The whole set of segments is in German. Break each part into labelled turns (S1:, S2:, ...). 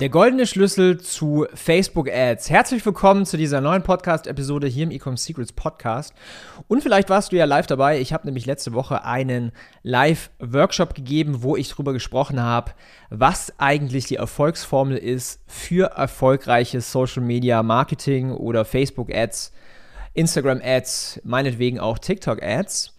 S1: Der goldene Schlüssel zu Facebook Ads. Herzlich willkommen zu dieser neuen Podcast-Episode hier im Ecom Secrets Podcast. Und vielleicht warst du ja live dabei. Ich habe nämlich letzte Woche einen Live-Workshop gegeben, wo ich darüber gesprochen habe, was eigentlich die Erfolgsformel ist für erfolgreiches Social Media Marketing oder Facebook Ads, Instagram Ads, meinetwegen auch TikTok Ads.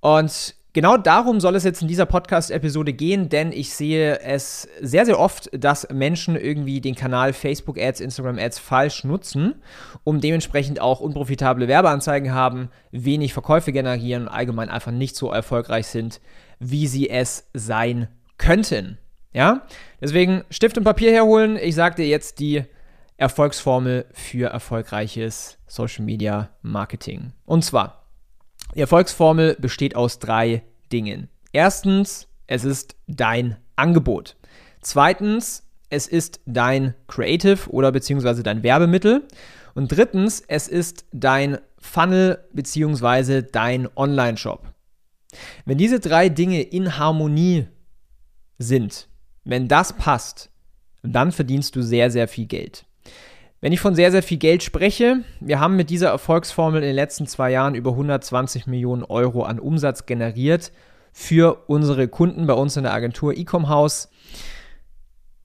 S1: Und Genau darum soll es jetzt in dieser Podcast-Episode gehen, denn ich sehe es sehr, sehr oft, dass Menschen irgendwie den Kanal Facebook Ads, Instagram Ads falsch nutzen, um dementsprechend auch unprofitable Werbeanzeigen haben, wenig Verkäufe generieren und allgemein einfach nicht so erfolgreich sind, wie sie es sein könnten. Ja? Deswegen Stift und Papier herholen. Ich sage dir jetzt die Erfolgsformel für erfolgreiches Social Media Marketing. Und zwar die Erfolgsformel besteht aus drei Dingen. Erstens, es ist dein Angebot. Zweitens, es ist dein Creative oder beziehungsweise dein Werbemittel. Und drittens, es ist dein Funnel beziehungsweise dein Online-Shop. Wenn diese drei Dinge in Harmonie sind, wenn das passt, dann verdienst du sehr, sehr viel Geld. Wenn ich von sehr, sehr viel Geld spreche, wir haben mit dieser Erfolgsformel in den letzten zwei Jahren über 120 Millionen Euro an Umsatz generiert für unsere Kunden bei uns in der Agentur Ecom House.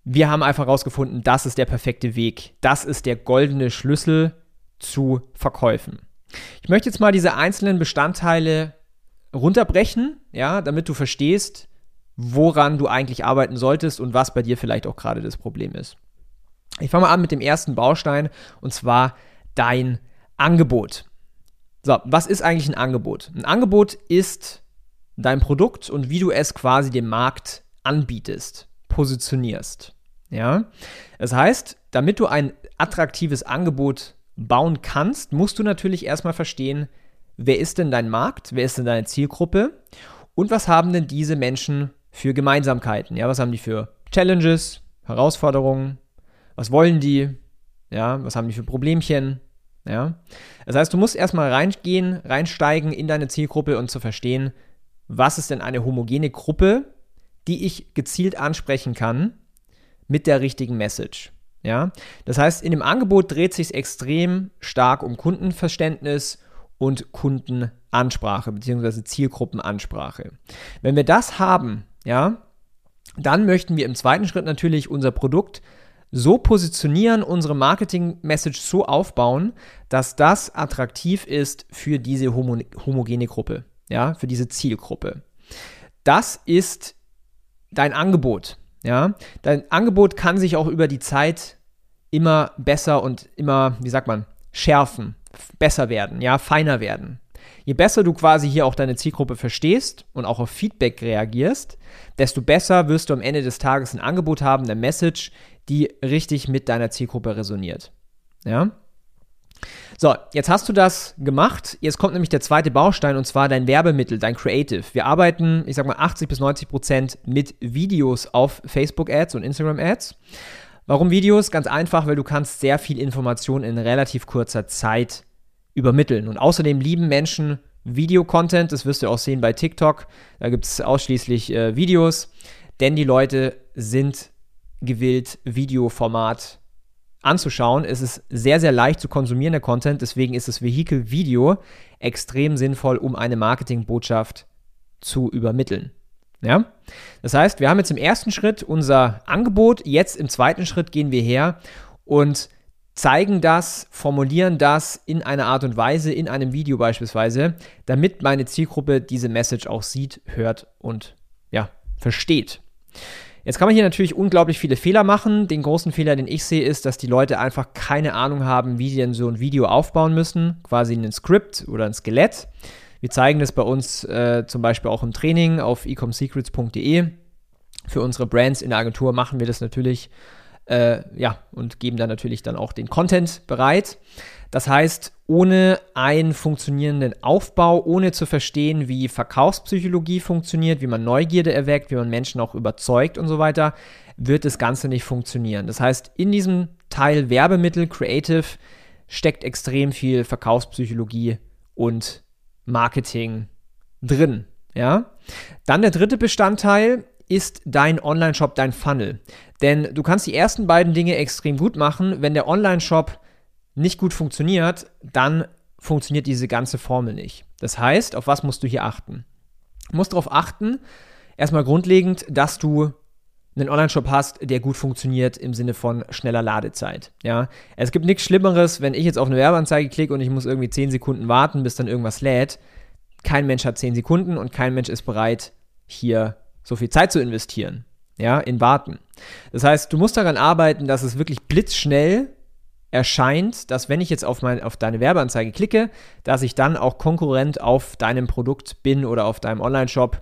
S1: Wir haben einfach herausgefunden, das ist der perfekte Weg. Das ist der goldene Schlüssel zu Verkäufen. Ich möchte jetzt mal diese einzelnen Bestandteile runterbrechen, ja, damit du verstehst, woran du eigentlich arbeiten solltest und was bei dir vielleicht auch gerade das Problem ist. Ich fange mal an mit dem ersten Baustein und zwar dein Angebot. So, was ist eigentlich ein Angebot? Ein Angebot ist dein Produkt und wie du es quasi dem Markt anbietest, positionierst. Ja? Das heißt, damit du ein attraktives Angebot bauen kannst, musst du natürlich erstmal verstehen, wer ist denn dein Markt, wer ist denn deine Zielgruppe und was haben denn diese Menschen für Gemeinsamkeiten? Ja, was haben die für Challenges, Herausforderungen, was wollen die? Ja, was haben die für Problemchen? Ja. Das heißt, du musst erstmal reingehen, reinsteigen in deine Zielgruppe und zu verstehen, was ist denn eine homogene Gruppe, die ich gezielt ansprechen kann mit der richtigen Message. Ja, das heißt, in dem Angebot dreht sich extrem stark um Kundenverständnis und Kundenansprache bzw. Zielgruppenansprache. Wenn wir das haben, ja, dann möchten wir im zweiten Schritt natürlich unser Produkt so positionieren, unsere Marketing-Message so aufbauen, dass das attraktiv ist für diese homo homogene Gruppe, ja, für diese Zielgruppe. Das ist dein Angebot, ja. Dein Angebot kann sich auch über die Zeit immer besser und immer, wie sagt man, schärfen, besser werden, ja, feiner werden. Je besser du quasi hier auch deine Zielgruppe verstehst und auch auf Feedback reagierst, desto besser wirst du am Ende des Tages ein Angebot haben, eine Message, die richtig mit deiner Zielgruppe resoniert. Ja? So, jetzt hast du das gemacht. Jetzt kommt nämlich der zweite Baustein und zwar dein Werbemittel, dein Creative. Wir arbeiten, ich sag mal, 80 bis 90 Prozent mit Videos auf Facebook Ads und Instagram Ads. Warum Videos? Ganz einfach, weil du kannst sehr viel Information in relativ kurzer Zeit übermitteln. Und außerdem lieben Menschen Videocontent. Das wirst du auch sehen bei TikTok. Da gibt es ausschließlich äh, Videos, denn die Leute sind gewillt, Videoformat anzuschauen. Es ist sehr, sehr leicht zu konsumieren, der Content. Deswegen ist das Vehikel Video extrem sinnvoll, um eine Marketingbotschaft zu übermitteln. Ja? Das heißt, wir haben jetzt im ersten Schritt unser Angebot. Jetzt im zweiten Schritt gehen wir her und zeigen das, formulieren das in einer Art und Weise, in einem Video beispielsweise, damit meine Zielgruppe diese Message auch sieht, hört und ja, versteht. Jetzt kann man hier natürlich unglaublich viele Fehler machen. Den großen Fehler, den ich sehe, ist, dass die Leute einfach keine Ahnung haben, wie sie denn so ein Video aufbauen müssen. Quasi ein Skript oder ein Skelett. Wir zeigen das bei uns äh, zum Beispiel auch im Training auf ecomsecrets.de. Für unsere Brands in der Agentur machen wir das natürlich äh, ja, und geben dann natürlich dann auch den Content bereit. Das heißt, ohne einen funktionierenden Aufbau, ohne zu verstehen, wie Verkaufspsychologie funktioniert, wie man Neugierde erweckt, wie man Menschen auch überzeugt und so weiter, wird das Ganze nicht funktionieren. Das heißt, in diesem Teil Werbemittel, Creative, steckt extrem viel Verkaufspsychologie und Marketing drin. Ja? Dann der dritte Bestandteil ist dein Online-Shop, dein Funnel. Denn du kannst die ersten beiden Dinge extrem gut machen. Wenn der Online-Shop nicht gut funktioniert, dann funktioniert diese ganze Formel nicht. Das heißt, auf was musst du hier achten? Du musst darauf achten, erstmal grundlegend, dass du einen Online-Shop hast, der gut funktioniert im Sinne von schneller Ladezeit. Ja, es gibt nichts Schlimmeres, wenn ich jetzt auf eine Werbeanzeige klicke und ich muss irgendwie 10 Sekunden warten, bis dann irgendwas lädt. Kein Mensch hat 10 Sekunden und kein Mensch ist bereit, hier so viel Zeit zu investieren. Ja, in Warten. Das heißt, du musst daran arbeiten, dass es wirklich blitzschnell erscheint, dass wenn ich jetzt auf, mein, auf deine Werbeanzeige klicke, dass ich dann auch Konkurrent auf deinem Produkt bin oder auf deinem Online-Shop,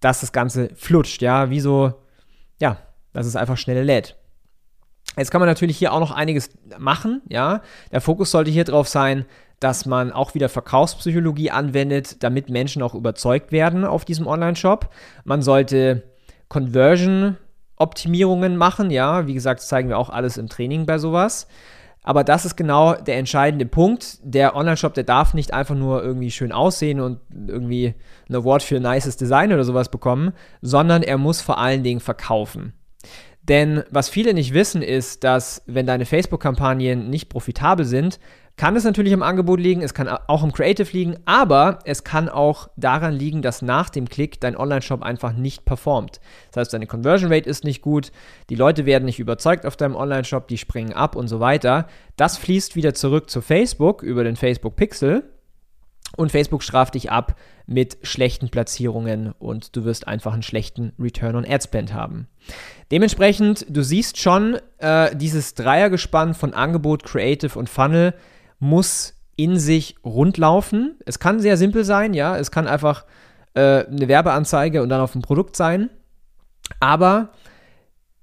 S1: dass das Ganze flutscht, ja, wie so, ja, dass es einfach schnell lädt. Jetzt kann man natürlich hier auch noch einiges machen, ja. Der Fokus sollte hier drauf sein, dass man auch wieder Verkaufspsychologie anwendet, damit Menschen auch überzeugt werden auf diesem Online-Shop. Man sollte Conversion-Optimierungen machen, ja. Wie gesagt, zeigen wir auch alles im Training bei sowas. Aber das ist genau der entscheidende Punkt. Der Online-Shop, der darf nicht einfach nur irgendwie schön aussehen und irgendwie ein Award für nices Design oder sowas bekommen, sondern er muss vor allen Dingen verkaufen. Denn was viele nicht wissen, ist, dass wenn deine Facebook-Kampagnen nicht profitabel sind, kann es natürlich im Angebot liegen, es kann auch im Creative liegen, aber es kann auch daran liegen, dass nach dem Klick dein Online-Shop einfach nicht performt. Das heißt, deine Conversion Rate ist nicht gut, die Leute werden nicht überzeugt auf deinem Online-Shop, die springen ab und so weiter. Das fließt wieder zurück zu Facebook über den Facebook Pixel und Facebook straft dich ab mit schlechten Platzierungen und du wirst einfach einen schlechten Return on Ad Spend haben. Dementsprechend, du siehst schon, äh, dieses Dreiergespann von Angebot, Creative und Funnel muss in sich rundlaufen. Es kann sehr simpel sein, ja, es kann einfach äh, eine Werbeanzeige und dann auf ein Produkt sein, aber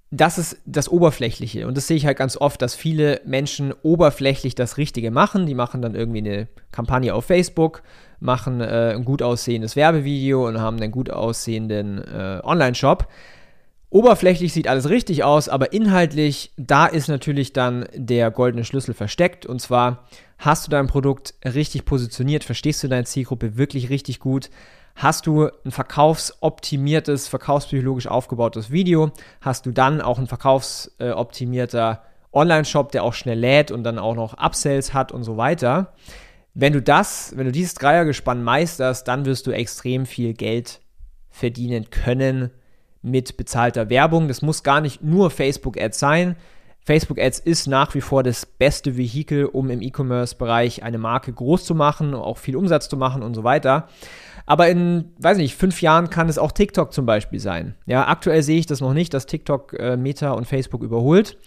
S1: das ist das Oberflächliche. Und das sehe ich halt ganz oft, dass viele Menschen oberflächlich das Richtige machen. Die machen dann irgendwie eine Kampagne auf Facebook, machen äh, ein gut aussehendes Werbevideo und haben einen gut aussehenden äh, Online-Shop. Oberflächlich sieht alles richtig aus, aber inhaltlich, da ist natürlich dann der goldene Schlüssel versteckt. Und zwar hast du dein Produkt richtig positioniert, verstehst du deine Zielgruppe wirklich richtig gut, hast du ein verkaufsoptimiertes, verkaufspsychologisch aufgebautes Video, hast du dann auch ein verkaufsoptimierter Online-Shop, der auch schnell lädt und dann auch noch Upsells hat und so weiter. Wenn du das, wenn du dieses Dreiergespann meisterst, dann wirst du extrem viel Geld verdienen können mit bezahlter Werbung. Das muss gar nicht nur Facebook-Ads sein. Facebook Ads ist nach wie vor das beste Vehikel, um im E-Commerce-Bereich eine Marke groß zu machen, auch viel Umsatz zu machen und so weiter. Aber in, weiß nicht, fünf Jahren kann es auch TikTok zum Beispiel sein. Ja, aktuell sehe ich das noch nicht, dass TikTok äh, Meta und Facebook überholt.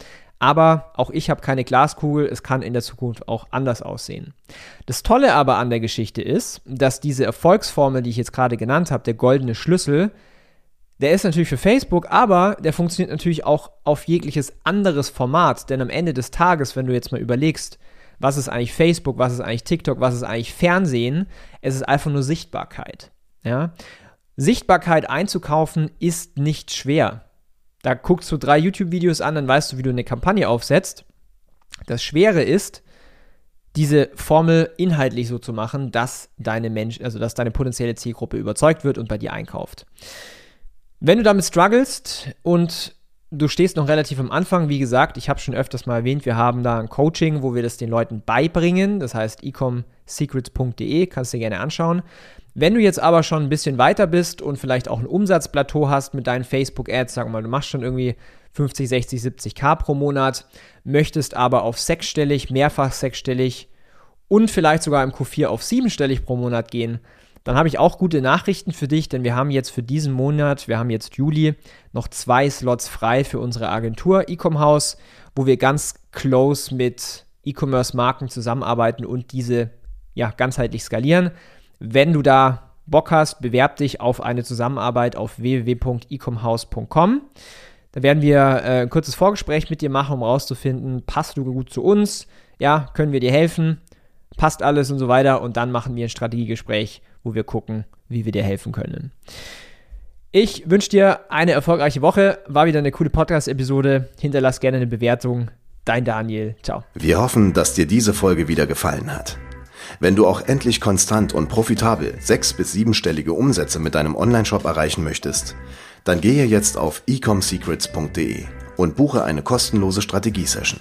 S1: Aber auch ich habe keine Glaskugel, es kann in der Zukunft auch anders aussehen. Das Tolle aber an der Geschichte ist, dass diese Erfolgsformel, die ich jetzt gerade genannt habe, der goldene Schlüssel, der ist natürlich für Facebook, aber der funktioniert natürlich auch auf jegliches anderes Format. Denn am Ende des Tages, wenn du jetzt mal überlegst, was ist eigentlich Facebook, was ist eigentlich TikTok, was ist eigentlich Fernsehen, es ist einfach nur Sichtbarkeit. Ja? Sichtbarkeit einzukaufen ist nicht schwer. Da guckst du drei YouTube-Videos an, dann weißt du, wie du eine Kampagne aufsetzt. Das Schwere ist, diese Formel inhaltlich so zu machen, dass deine Mensch, also dass deine potenzielle Zielgruppe überzeugt wird und bei dir einkauft. Wenn du damit strugglest und du stehst noch relativ am Anfang, wie gesagt, ich habe schon öfters mal erwähnt, wir haben da ein Coaching, wo wir das den Leuten beibringen. Das heißt ecomsecrets.de, kannst du dir gerne anschauen. Wenn du jetzt aber schon ein bisschen weiter bist und vielleicht auch ein Umsatzplateau hast mit deinen Facebook-Ads, sag mal, du machst schon irgendwie 50, 60, 70 K pro Monat, möchtest aber auf sechsstellig, mehrfach sechsstellig und vielleicht sogar im Q4 auf siebenstellig pro Monat gehen, dann habe ich auch gute Nachrichten für dich, denn wir haben jetzt für diesen Monat, wir haben jetzt Juli, noch zwei Slots frei für unsere Agentur Ecom House, wo wir ganz close mit E-Commerce-Marken zusammenarbeiten und diese ja, ganzheitlich skalieren. Wenn du da Bock hast, bewerb dich auf eine Zusammenarbeit auf www.ecomhouse.com. Da werden wir äh, ein kurzes Vorgespräch mit dir machen, um rauszufinden, passt du gut zu uns? Ja, können wir dir helfen? Passt alles und so weiter. Und dann machen wir ein Strategiegespräch, wo wir gucken, wie wir dir helfen können. Ich wünsche dir eine erfolgreiche Woche. War wieder eine coole Podcast-Episode. Hinterlass gerne eine Bewertung. Dein Daniel. Ciao.
S2: Wir hoffen, dass dir diese Folge wieder gefallen hat. Wenn du auch endlich konstant und profitabel sechs- bis siebenstellige Umsätze mit deinem Onlineshop erreichen möchtest, dann gehe jetzt auf ecomsecrets.de und buche eine kostenlose Strategiesession.